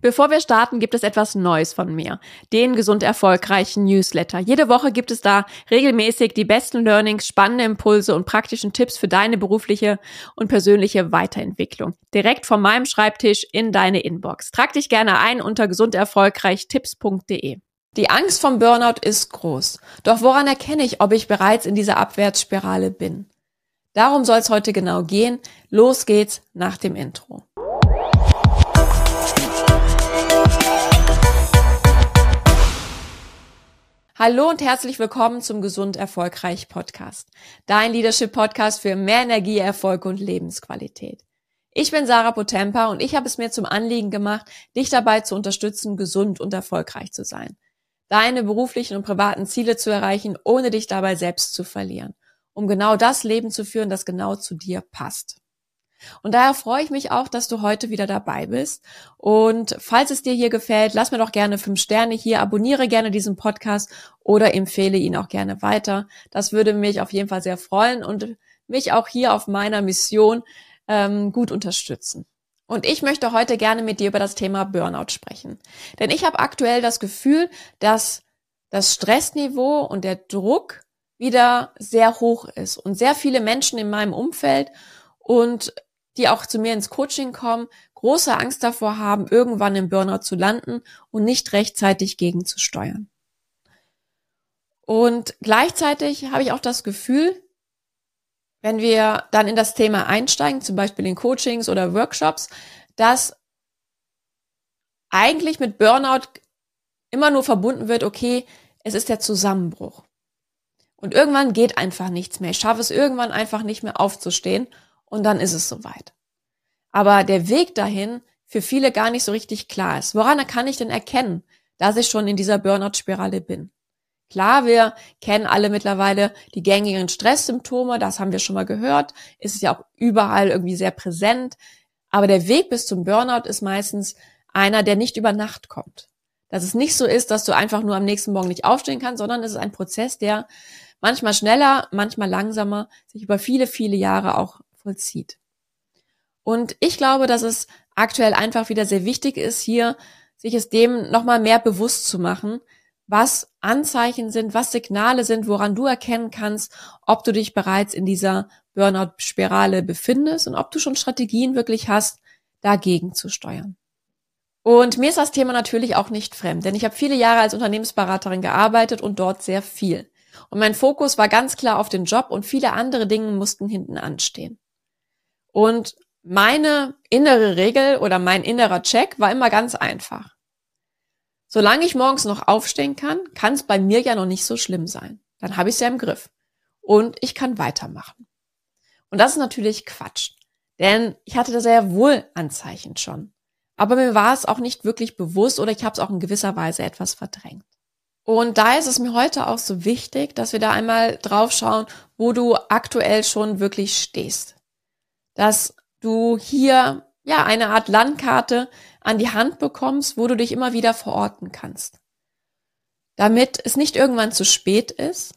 Bevor wir starten, gibt es etwas Neues von mir. Den gesund erfolgreichen Newsletter. Jede Woche gibt es da regelmäßig die besten Learnings, spannende Impulse und praktischen Tipps für deine berufliche und persönliche Weiterentwicklung. Direkt von meinem Schreibtisch in deine Inbox. Trag dich gerne ein unter gesunderfolgreichtipps.de. Die Angst vom Burnout ist groß. Doch woran erkenne ich, ob ich bereits in dieser Abwärtsspirale bin? Darum soll es heute genau gehen. Los geht's nach dem Intro. Hallo und herzlich willkommen zum Gesund Erfolgreich Podcast. Dein Leadership Podcast für mehr Energie, Erfolg und Lebensqualität. Ich bin Sarah Potempa und ich habe es mir zum Anliegen gemacht, dich dabei zu unterstützen, gesund und erfolgreich zu sein. Deine beruflichen und privaten Ziele zu erreichen, ohne dich dabei selbst zu verlieren. Um genau das Leben zu führen, das genau zu dir passt. Und daher freue ich mich auch, dass du heute wieder dabei bist. Und falls es dir hier gefällt, lass mir doch gerne fünf Sterne hier, abonniere gerne diesen Podcast oder empfehle ihn auch gerne weiter. Das würde mich auf jeden Fall sehr freuen und mich auch hier auf meiner Mission ähm, gut unterstützen. Und ich möchte heute gerne mit dir über das Thema Burnout sprechen. Denn ich habe aktuell das Gefühl, dass das Stressniveau und der Druck wieder sehr hoch ist und sehr viele Menschen in meinem Umfeld und die auch zu mir ins Coaching kommen, große Angst davor haben, irgendwann im Burnout zu landen und nicht rechtzeitig gegenzusteuern. Und gleichzeitig habe ich auch das Gefühl, wenn wir dann in das Thema einsteigen, zum Beispiel in Coachings oder Workshops, dass eigentlich mit Burnout immer nur verbunden wird, okay, es ist der Zusammenbruch. Und irgendwann geht einfach nichts mehr. Ich schaffe es irgendwann einfach nicht mehr aufzustehen und dann ist es soweit. Aber der Weg dahin für viele gar nicht so richtig klar ist. Woran kann ich denn erkennen, dass ich schon in dieser Burnout-Spirale bin? Klar, wir kennen alle mittlerweile die gängigen Stresssymptome, das haben wir schon mal gehört, ist ja auch überall irgendwie sehr präsent. Aber der Weg bis zum Burnout ist meistens einer, der nicht über Nacht kommt. Dass es nicht so ist, dass du einfach nur am nächsten Morgen nicht aufstehen kannst, sondern es ist ein Prozess, der manchmal schneller, manchmal langsamer sich über viele, viele Jahre auch vollzieht. Und ich glaube, dass es aktuell einfach wieder sehr wichtig ist, hier sich es dem nochmal mehr bewusst zu machen, was Anzeichen sind, was Signale sind, woran du erkennen kannst, ob du dich bereits in dieser Burnout-Spirale befindest und ob du schon Strategien wirklich hast, dagegen zu steuern. Und mir ist das Thema natürlich auch nicht fremd, denn ich habe viele Jahre als Unternehmensberaterin gearbeitet und dort sehr viel. Und mein Fokus war ganz klar auf den Job und viele andere Dinge mussten hinten anstehen. Und meine innere Regel oder mein innerer Check war immer ganz einfach. Solange ich morgens noch aufstehen kann, kann es bei mir ja noch nicht so schlimm sein. Dann habe ich es ja im Griff. Und ich kann weitermachen. Und das ist natürlich Quatsch. Denn ich hatte da sehr wohl Anzeichen schon. Aber mir war es auch nicht wirklich bewusst oder ich habe es auch in gewisser Weise etwas verdrängt. Und da ist es mir heute auch so wichtig, dass wir da einmal drauf schauen, wo du aktuell schon wirklich stehst dass du hier ja eine Art Landkarte an die Hand bekommst, wo du dich immer wieder verorten kannst. Damit es nicht irgendwann zu spät ist,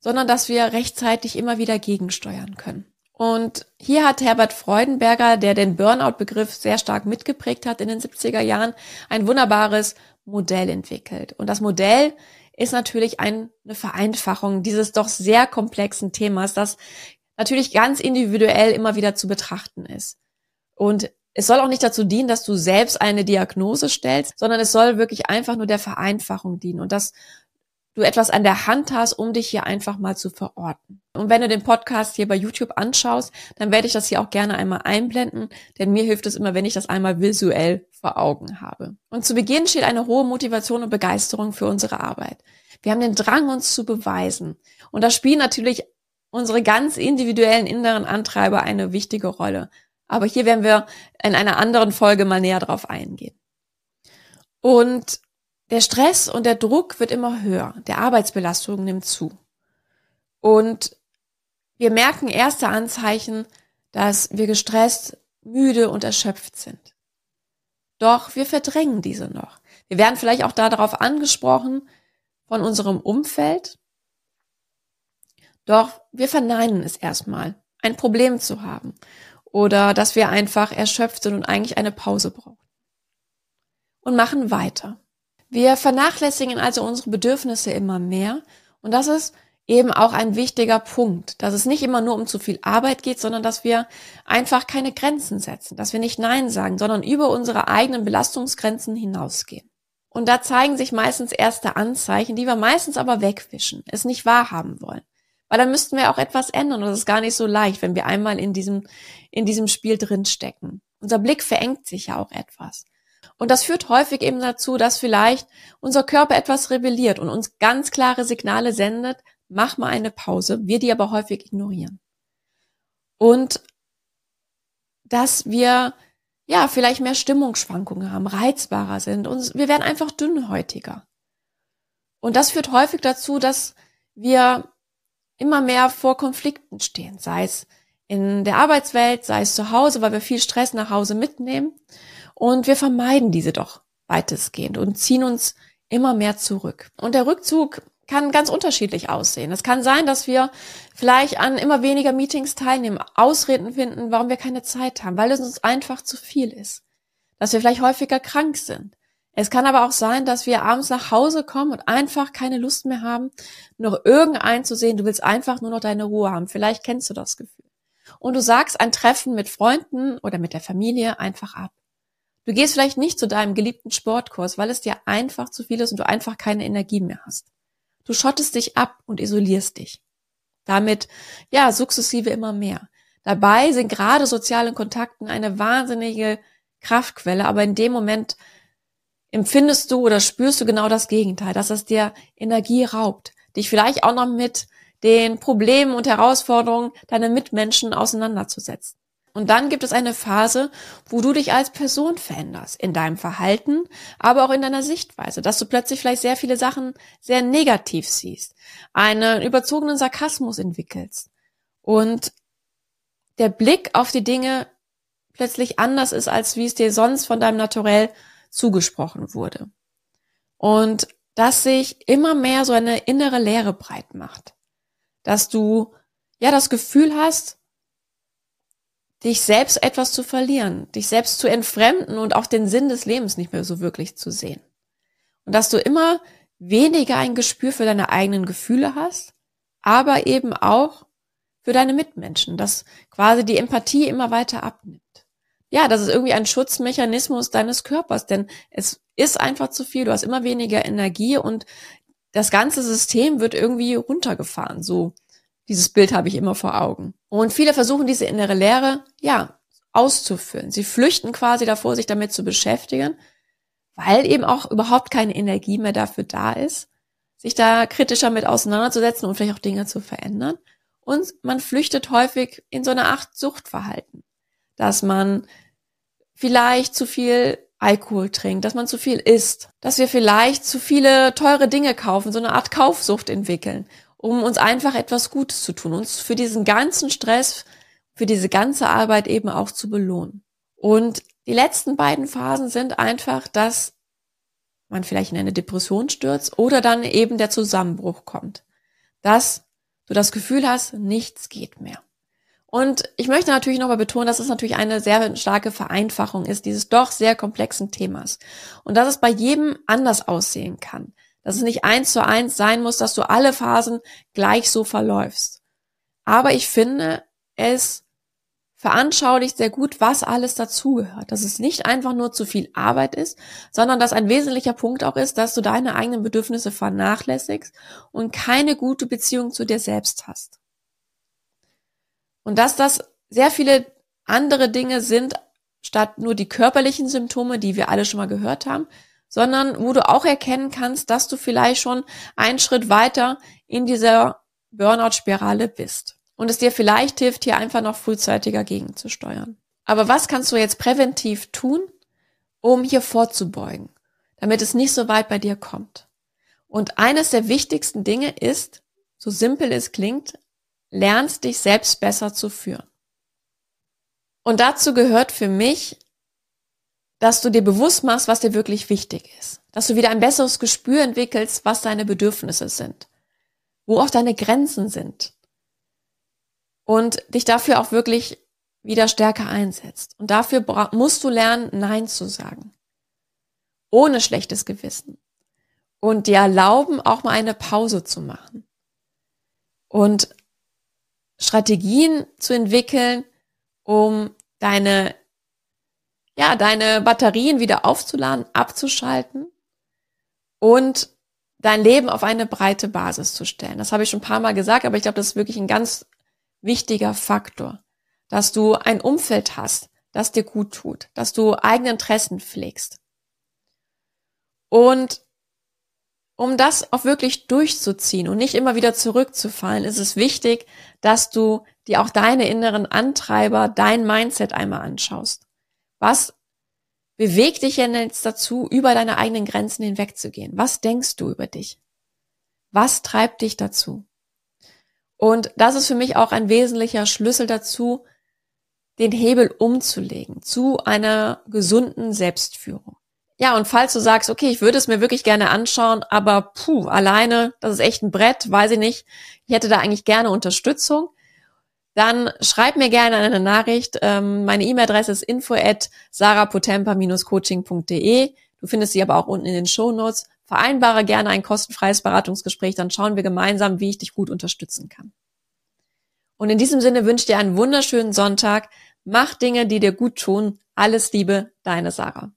sondern dass wir rechtzeitig immer wieder gegensteuern können. Und hier hat Herbert Freudenberger, der den Burnout-Begriff sehr stark mitgeprägt hat in den 70er Jahren, ein wunderbares Modell entwickelt. Und das Modell ist natürlich eine Vereinfachung dieses doch sehr komplexen Themas, das natürlich ganz individuell immer wieder zu betrachten ist. Und es soll auch nicht dazu dienen, dass du selbst eine Diagnose stellst, sondern es soll wirklich einfach nur der Vereinfachung dienen und dass du etwas an der Hand hast, um dich hier einfach mal zu verorten. Und wenn du den Podcast hier bei YouTube anschaust, dann werde ich das hier auch gerne einmal einblenden, denn mir hilft es immer, wenn ich das einmal visuell vor Augen habe. Und zu Beginn steht eine hohe Motivation und Begeisterung für unsere Arbeit. Wir haben den Drang, uns zu beweisen. Und da spielen natürlich unsere ganz individuellen inneren Antreiber eine wichtige Rolle. Aber hier werden wir in einer anderen Folge mal näher drauf eingehen. Und der Stress und der Druck wird immer höher. Der Arbeitsbelastung nimmt zu. Und wir merken erste Anzeichen, dass wir gestresst, müde und erschöpft sind. Doch wir verdrängen diese noch. Wir werden vielleicht auch darauf angesprochen von unserem Umfeld doch wir verneinen es erstmal, ein Problem zu haben oder dass wir einfach erschöpft sind und eigentlich eine Pause brauchen. und machen weiter. Wir vernachlässigen also unsere Bedürfnisse immer mehr und das ist eben auch ein wichtiger Punkt, dass es nicht immer nur um zu viel Arbeit geht, sondern dass wir einfach keine Grenzen setzen, dass wir nicht Nein sagen, sondern über unsere eigenen Belastungsgrenzen hinausgehen. Und da zeigen sich meistens erste Anzeichen, die wir meistens aber wegwischen, es nicht wahrhaben wollen. Weil dann müssten wir auch etwas ändern und das ist gar nicht so leicht, wenn wir einmal in diesem, in diesem Spiel drinstecken. Unser Blick verengt sich ja auch etwas. Und das führt häufig eben dazu, dass vielleicht unser Körper etwas rebelliert und uns ganz klare Signale sendet, mach mal eine Pause, wir die aber häufig ignorieren. Und dass wir ja vielleicht mehr Stimmungsschwankungen haben, reizbarer sind und wir werden einfach dünnhäutiger. Und das führt häufig dazu, dass wir immer mehr vor Konflikten stehen, sei es in der Arbeitswelt, sei es zu Hause, weil wir viel Stress nach Hause mitnehmen. Und wir vermeiden diese doch weitestgehend und ziehen uns immer mehr zurück. Und der Rückzug kann ganz unterschiedlich aussehen. Es kann sein, dass wir vielleicht an immer weniger Meetings teilnehmen, Ausreden finden, warum wir keine Zeit haben, weil es uns einfach zu viel ist. Dass wir vielleicht häufiger krank sind. Es kann aber auch sein, dass wir abends nach Hause kommen und einfach keine Lust mehr haben, noch irgendeinen zu sehen. Du willst einfach nur noch deine Ruhe haben. Vielleicht kennst du das Gefühl. Und du sagst ein Treffen mit Freunden oder mit der Familie einfach ab. Du gehst vielleicht nicht zu deinem geliebten Sportkurs, weil es dir einfach zu viel ist und du einfach keine Energie mehr hast. Du schottest dich ab und isolierst dich. Damit, ja, sukzessive immer mehr. Dabei sind gerade soziale Kontakten eine wahnsinnige Kraftquelle, aber in dem Moment empfindest du oder spürst du genau das Gegenteil, dass es dir Energie raubt, dich vielleicht auch noch mit den Problemen und Herausforderungen deiner Mitmenschen auseinanderzusetzen. Und dann gibt es eine Phase, wo du dich als Person veränderst, in deinem Verhalten, aber auch in deiner Sichtweise, dass du plötzlich vielleicht sehr viele Sachen sehr negativ siehst, einen überzogenen Sarkasmus entwickelst und der Blick auf die Dinge plötzlich anders ist, als wie es dir sonst von deinem Naturell zugesprochen wurde. Und dass sich immer mehr so eine innere Leere breit macht, dass du ja das Gefühl hast, dich selbst etwas zu verlieren, dich selbst zu entfremden und auch den Sinn des Lebens nicht mehr so wirklich zu sehen. Und dass du immer weniger ein Gespür für deine eigenen Gefühle hast, aber eben auch für deine Mitmenschen, dass quasi die Empathie immer weiter abnimmt. Ja, das ist irgendwie ein Schutzmechanismus deines Körpers, denn es ist einfach zu viel, du hast immer weniger Energie und das ganze System wird irgendwie runtergefahren, so dieses Bild habe ich immer vor Augen. Und viele versuchen diese innere Leere, ja, auszufüllen. Sie flüchten quasi davor, sich damit zu beschäftigen, weil eben auch überhaupt keine Energie mehr dafür da ist, sich da kritischer mit auseinanderzusetzen und vielleicht auch Dinge zu verändern. Und man flüchtet häufig in so eine Art Suchtverhalten, dass man vielleicht zu viel Alkohol trinkt, dass man zu viel isst, dass wir vielleicht zu viele teure Dinge kaufen, so eine Art Kaufsucht entwickeln um uns einfach etwas Gutes zu tun, uns für diesen ganzen Stress, für diese ganze Arbeit eben auch zu belohnen. Und die letzten beiden Phasen sind einfach, dass man vielleicht in eine Depression stürzt oder dann eben der Zusammenbruch kommt. Dass du das Gefühl hast, nichts geht mehr. Und ich möchte natürlich nochmal betonen, dass es natürlich eine sehr starke Vereinfachung ist, dieses doch sehr komplexen Themas. Und dass es bei jedem anders aussehen kann dass es nicht eins zu eins sein muss, dass du alle Phasen gleich so verläufst. Aber ich finde, es veranschaulicht sehr gut, was alles dazugehört. Dass es nicht einfach nur zu viel Arbeit ist, sondern dass ein wesentlicher Punkt auch ist, dass du deine eigenen Bedürfnisse vernachlässigst und keine gute Beziehung zu dir selbst hast. Und dass das sehr viele andere Dinge sind, statt nur die körperlichen Symptome, die wir alle schon mal gehört haben, sondern wo du auch erkennen kannst, dass du vielleicht schon einen Schritt weiter in dieser Burnout-Spirale bist. Und es dir vielleicht hilft, hier einfach noch frühzeitiger gegenzusteuern. Aber was kannst du jetzt präventiv tun, um hier vorzubeugen, damit es nicht so weit bei dir kommt? Und eines der wichtigsten Dinge ist, so simpel es klingt, lernst dich selbst besser zu führen. Und dazu gehört für mich dass du dir bewusst machst, was dir wirklich wichtig ist. Dass du wieder ein besseres Gespür entwickelst, was deine Bedürfnisse sind. Wo auch deine Grenzen sind. Und dich dafür auch wirklich wieder stärker einsetzt. Und dafür musst du lernen, Nein zu sagen. ohne schlechtes Gewissen und dir erlauben, auch mal eine Pause zu machen und Strategien zu entwickeln, um deine, ja, deine Batterien wieder aufzuladen, abzuschalten und dein Leben auf eine breite Basis zu stellen. Das habe ich schon ein paar Mal gesagt, aber ich glaube, das ist wirklich ein ganz wichtiger Faktor, dass du ein Umfeld hast, das dir gut tut, dass du eigene Interessen pflegst. Und um das auch wirklich durchzuziehen und nicht immer wieder zurückzufallen, ist es wichtig, dass du dir auch deine inneren Antreiber, dein Mindset einmal anschaust. Was bewegt dich denn jetzt dazu, über deine eigenen Grenzen hinwegzugehen? Was denkst du über dich? Was treibt dich dazu? Und das ist für mich auch ein wesentlicher Schlüssel dazu, den Hebel umzulegen zu einer gesunden Selbstführung. Ja, und falls du sagst, okay, ich würde es mir wirklich gerne anschauen, aber puh, alleine, das ist echt ein Brett, weiß ich nicht, ich hätte da eigentlich gerne Unterstützung, dann schreib mir gerne eine Nachricht. Ähm, meine E-Mail-Adresse ist info at sarapotempa-coaching.de. Du findest sie aber auch unten in den Show Notes. Vereinbare gerne ein kostenfreies Beratungsgespräch, dann schauen wir gemeinsam, wie ich dich gut unterstützen kann. Und in diesem Sinne wünsche ich dir einen wunderschönen Sonntag. Mach Dinge, die dir gut tun. Alles Liebe, deine Sarah.